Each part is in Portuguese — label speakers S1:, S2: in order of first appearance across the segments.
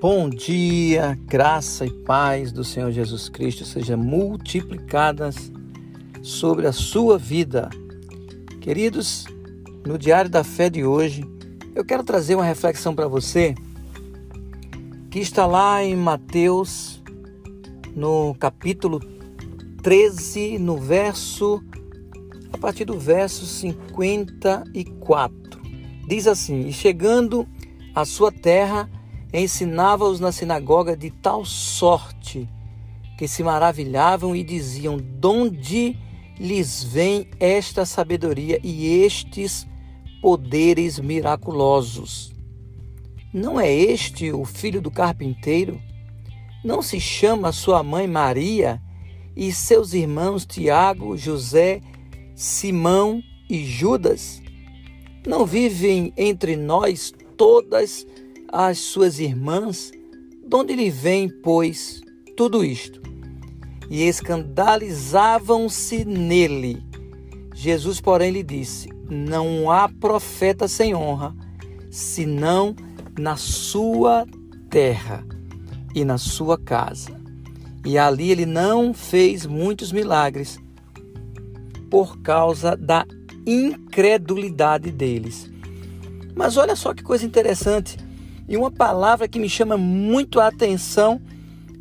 S1: Bom dia, graça e paz do Senhor Jesus Cristo sejam multiplicadas sobre a sua vida. Queridos, no Diário da Fé de hoje, eu quero trazer uma reflexão para você que está lá em Mateus, no capítulo 13, no verso, a partir do verso 54. Diz assim: E chegando à sua terra, ensinava-os na sinagoga de tal sorte que se maravilhavam e diziam: Donde lhes vem esta sabedoria e estes poderes miraculosos? Não é este o filho do carpinteiro? Não se chama sua mãe Maria e seus irmãos Tiago, José, Simão e Judas? Não vivem entre nós todas às suas irmãs, de onde lhe vem, pois, tudo isto? E escandalizavam-se nele. Jesus, porém, lhe disse: Não há profeta sem honra, senão na sua terra e na sua casa. E ali ele não fez muitos milagres por causa da incredulidade deles. Mas olha só que coisa interessante. E uma palavra que me chama muito a atenção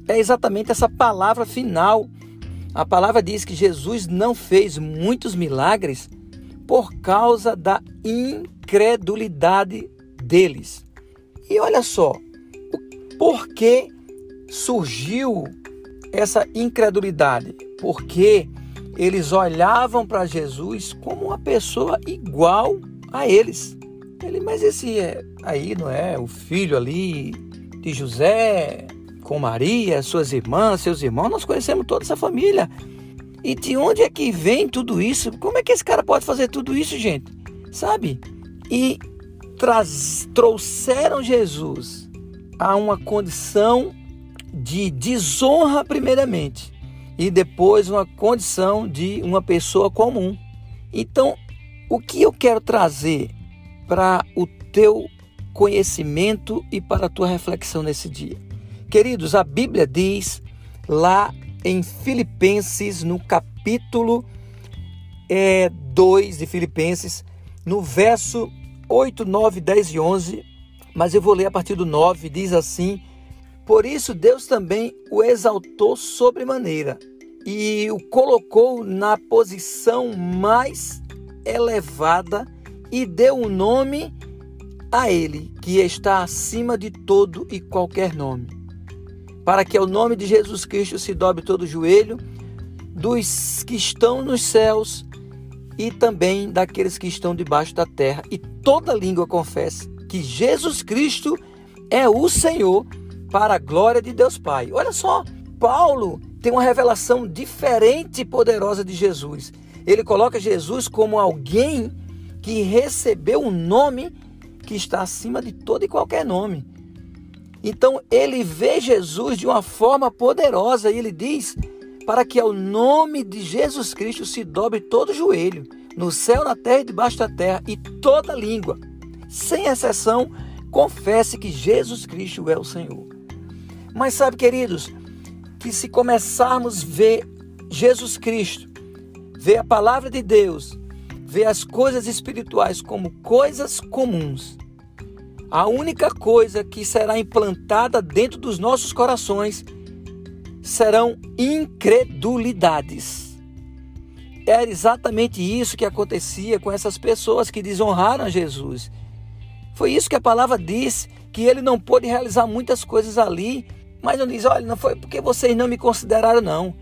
S1: é exatamente essa palavra final. A palavra diz que Jesus não fez muitos milagres por causa da incredulidade deles. E olha só, por que surgiu essa incredulidade? Porque eles olhavam para Jesus como uma pessoa igual a eles. Ele, mas esse é, aí não é o filho ali de José com Maria, suas irmãs, seus irmãos, nós conhecemos toda essa família. E de onde é que vem tudo isso? Como é que esse cara pode fazer tudo isso, gente? Sabe? E traz, trouxeram Jesus a uma condição de desonra, primeiramente, e depois uma condição de uma pessoa comum. Então, o que eu quero trazer para o teu conhecimento e para a tua reflexão nesse dia. Queridos, a Bíblia diz lá em Filipenses, no capítulo é, 2 de Filipenses, no verso 8, 9, 10 e 11, mas eu vou ler a partir do 9, diz assim: Por isso Deus também o exaltou sobremaneira e o colocou na posição mais elevada e deu um nome a ele, que está acima de todo e qualquer nome, para que ao nome de Jesus Cristo se dobre todo o joelho dos que estão nos céus e também daqueles que estão debaixo da terra, e toda língua confesse que Jesus Cristo é o Senhor, para a glória de Deus Pai. Olha só, Paulo tem uma revelação diferente e poderosa de Jesus. Ele coloca Jesus como alguém que recebeu um nome que está acima de todo e qualquer nome. Então ele vê Jesus de uma forma poderosa e ele diz para que ao nome de Jesus Cristo se dobre todo joelho, no céu, na terra e debaixo da terra, e toda língua, sem exceção, confesse que Jesus Cristo é o Senhor. Mas sabe, queridos, que se começarmos a ver Jesus Cristo, ver a palavra de Deus, vê as coisas espirituais como coisas comuns. A única coisa que será implantada dentro dos nossos corações serão incredulidades. Era exatamente isso que acontecia com essas pessoas que desonraram Jesus. Foi isso que a palavra disse, que ele não pôde realizar muitas coisas ali, mas não diz, olha, não foi porque vocês não me consideraram, não.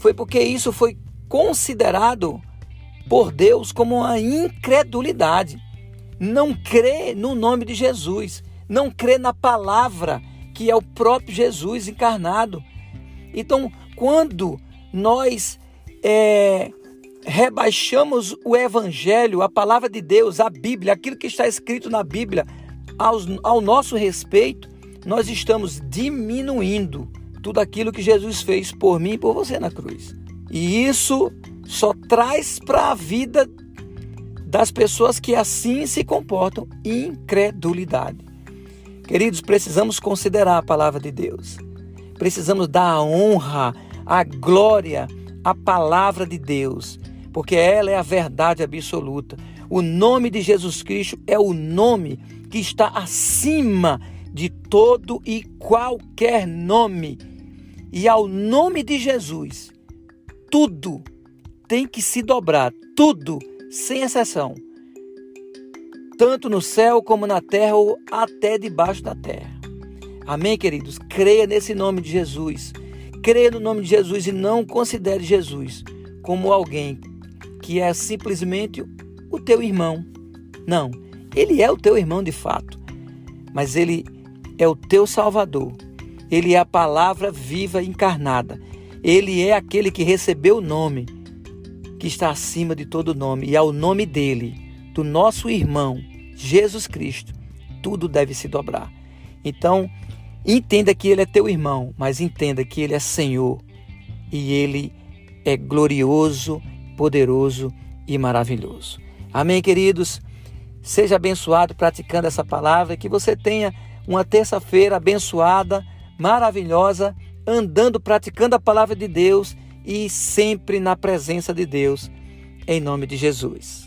S1: Foi porque isso foi considerado por Deus como uma incredulidade. Não crê no nome de Jesus, não crê na palavra que é o próprio Jesus encarnado. Então, quando nós é, rebaixamos o Evangelho, a palavra de Deus, a Bíblia, aquilo que está escrito na Bíblia, ao nosso respeito, nós estamos diminuindo tudo aquilo que Jesus fez por mim e por você na cruz. E isso só traz para a vida das pessoas que assim se comportam incredulidade. Queridos, precisamos considerar a palavra de Deus. Precisamos dar a honra, a glória à palavra de Deus, porque ela é a verdade absoluta. O nome de Jesus Cristo é o nome que está acima de todo e qualquer nome. E ao nome de Jesus, tudo tem que se dobrar, tudo, sem exceção. Tanto no céu como na terra ou até debaixo da terra. Amém, queridos? Creia nesse nome de Jesus. Creia no nome de Jesus e não considere Jesus como alguém que é simplesmente o teu irmão. Não, ele é o teu irmão de fato, mas ele é o teu Salvador. Ele é a palavra viva encarnada. Ele é aquele que recebeu o nome que está acima de todo nome, e ao nome dele, do nosso irmão Jesus Cristo, tudo deve se dobrar. Então, entenda que ele é teu irmão, mas entenda que ele é Senhor e ele é glorioso, poderoso e maravilhoso. Amém, queridos? Seja abençoado praticando essa palavra e que você tenha uma terça-feira abençoada, maravilhosa, andando, praticando a palavra de Deus e sempre na presença de Deus, em nome de Jesus.